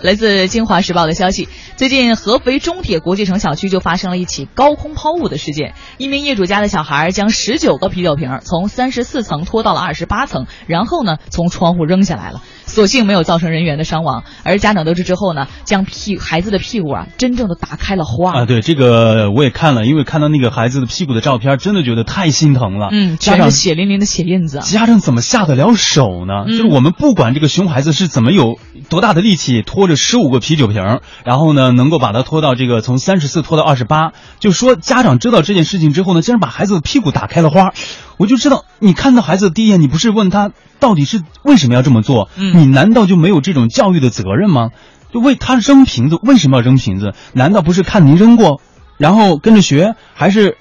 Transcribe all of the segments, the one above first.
来自《京华时报》的消息，最近合肥中铁国际城小区就发生了一起高空抛物的事件。一名业主家的小孩将十九个啤酒瓶从三十四层拖到了二十八层，然后呢从窗户扔下来了，所幸没有造成人员的伤亡。而家长得知之后呢，将屁孩子的屁股啊真正的打开了花啊！对，这个我也看了，因为看到那个孩子的屁股的照片，真的觉得太心疼了。嗯，全是血淋淋的血印子。家长怎么下得了手呢？就是我们不管这个熊孩子是怎么有多大的力气拖。着十五个啤酒瓶，然后呢，能够把它拖到这个从三十四拖到二十八，就说家长知道这件事情之后呢，竟然把孩子的屁股打开了花，我就知道你看到孩子的第一眼，你不是问他到底是为什么要这么做？你难道就没有这种教育的责任吗？就为他扔瓶子，为什么要扔瓶子？难道不是看您扔过，然后跟着学，还是？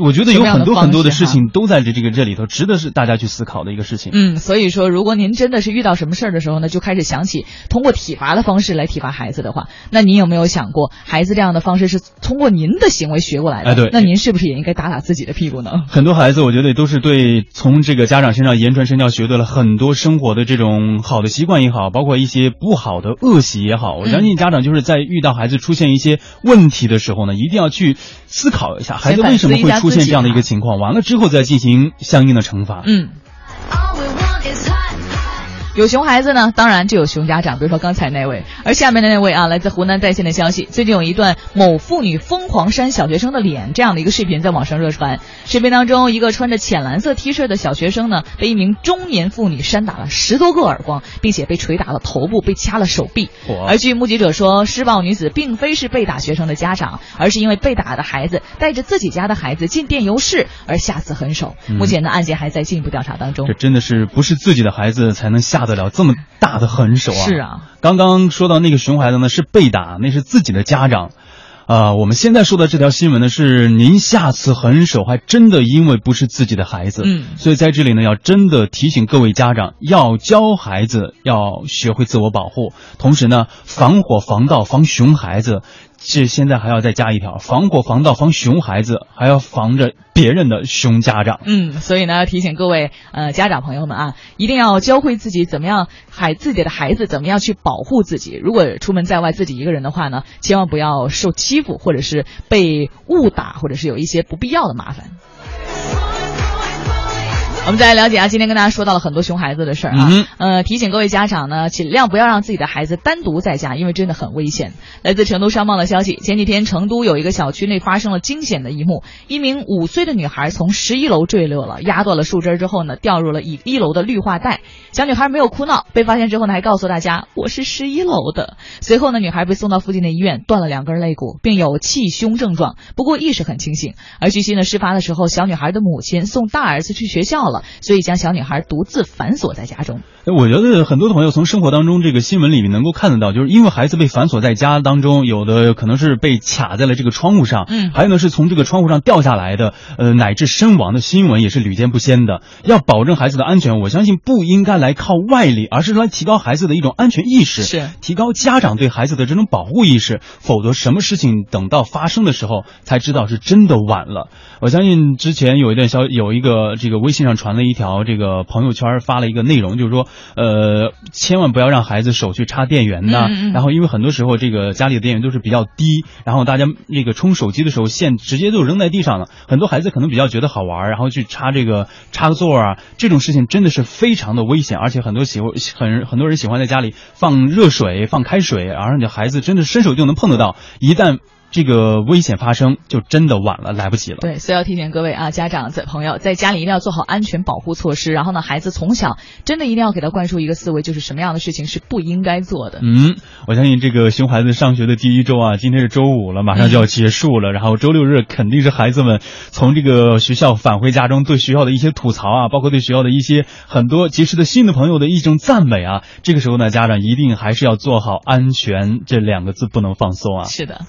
我觉得有很多很多的事情都在这这个这里头，值得是大家去思考的一个事情。嗯，所以说，如果您真的是遇到什么事儿的时候呢，就开始想起通过体罚的方式来体罚孩子的话，那您有没有想过，孩子这样的方式是通过您的行为学过来的？哎，对。那您是不是也应该打打自己的屁股呢？很多孩子，我觉得都是对从这个家长身上言传身教，学对了很多生活的这种好的习惯也好，包括一些不好的恶习也好。我相信家长就是在遇到孩子出现一些问题的时候呢，一定要去思考一下，孩子为什么会出现这样的一个情况。完了之后再进行相应的惩罚。嗯。有熊孩子呢，当然就有熊家长，比如说刚才那位。而下面的那位啊，来自湖南在线的消息，最近有一段某妇女疯狂扇小学生的脸这样的一个视频在网上热传。视频当中，一个穿着浅蓝色 T 恤的小学生呢，被一名中年妇女扇打了十多个耳光，并且被捶打了头部，被掐了手臂。而据目击者说，施暴女子并非是被打学生的家长，而是因为被打的孩子带着自己家的孩子进电游室而下此狠手。目前呢，案件还在进一步调查当中。这真的是不是自己的孩子才能下。得了这么大的狠手啊！是啊，刚刚说到那个熊孩子呢，是被打，那是自己的家长。啊，我们现在说的这条新闻呢，是您下次狠手，还真的因为不是自己的孩子。嗯，所以在这里呢，要真的提醒各位家长，要教孩子要学会自我保护，同时呢，防火防盗防熊孩子。这现在还要再加一条，防火防盗防熊孩子，还要防着别人的熊家长。嗯，所以呢，提醒各位呃家长朋友们啊，一定要教会自己怎么样孩自己的孩子怎么样去保护自己。如果出门在外自己一个人的话呢，千万不要受欺负，或者是被误打，或者是有一些不必要的麻烦。我们再来了解啊，今天跟大家说到了很多熊孩子的事儿啊，呃，提醒各位家长呢，尽量不要让自己的孩子单独在家，因为真的很危险。来自成都商报的消息，前几天成都有一个小区内发生了惊险的一幕，一名五岁的女孩从十一楼坠落了，压断了树枝之后呢，掉入了一一楼的绿化带。小女孩没有哭闹，被发现之后呢，还告诉大家我是十一楼的。随后呢，女孩被送到附近的医院，断了两根肋骨，并有气胸症状，不过意识很清醒。而据悉呢，事发的时候，小女孩的母亲送大儿子去学校了。所以将小女孩独自反锁在家中。我觉得很多朋友从生活当中这个新闻里面能够看得到，就是因为孩子被反锁在家当中，有的可能是被卡在了这个窗户上，嗯，还有呢是从这个窗户上掉下来的，呃，乃至身亡的新闻也是屡见不鲜的。要保证孩子的安全，我相信不应该来靠外力，而是来提高孩子的一种安全意识，是提高家长对孩子的这种保护意识。否则，什么事情等到发生的时候才知道是真的晚了。我相信之前有一段消有一个这个微信上传了一条这个朋友圈发了一个内容，就是说。呃，千万不要让孩子手去插电源呐。然后，因为很多时候这个家里的电源都是比较低，然后大家那个充手机的时候线直接就扔在地上了。很多孩子可能比较觉得好玩，然后去插这个插座啊，这种事情真的是非常的危险，而且很多喜欢很很多人喜欢在家里放热水、放开水，然后你的孩子真的伸手就能碰得到，一旦。这个危险发生就真的晚了，来不及了。对，所以要提醒各位啊，家长在朋友在家里一定要做好安全保护措施。然后呢，孩子从小真的一定要给他灌输一个思维，就是什么样的事情是不应该做的。嗯，我相信这个熊孩子上学的第一周啊，今天是周五了，马上就要结束了。然后周六日肯定是孩子们从这个学校返回家中，对学校的一些吐槽啊，包括对学校的一些很多结识的新的朋友的一种赞美啊。这个时候呢，家长一定还是要做好安全这两个字，不能放松啊。是的。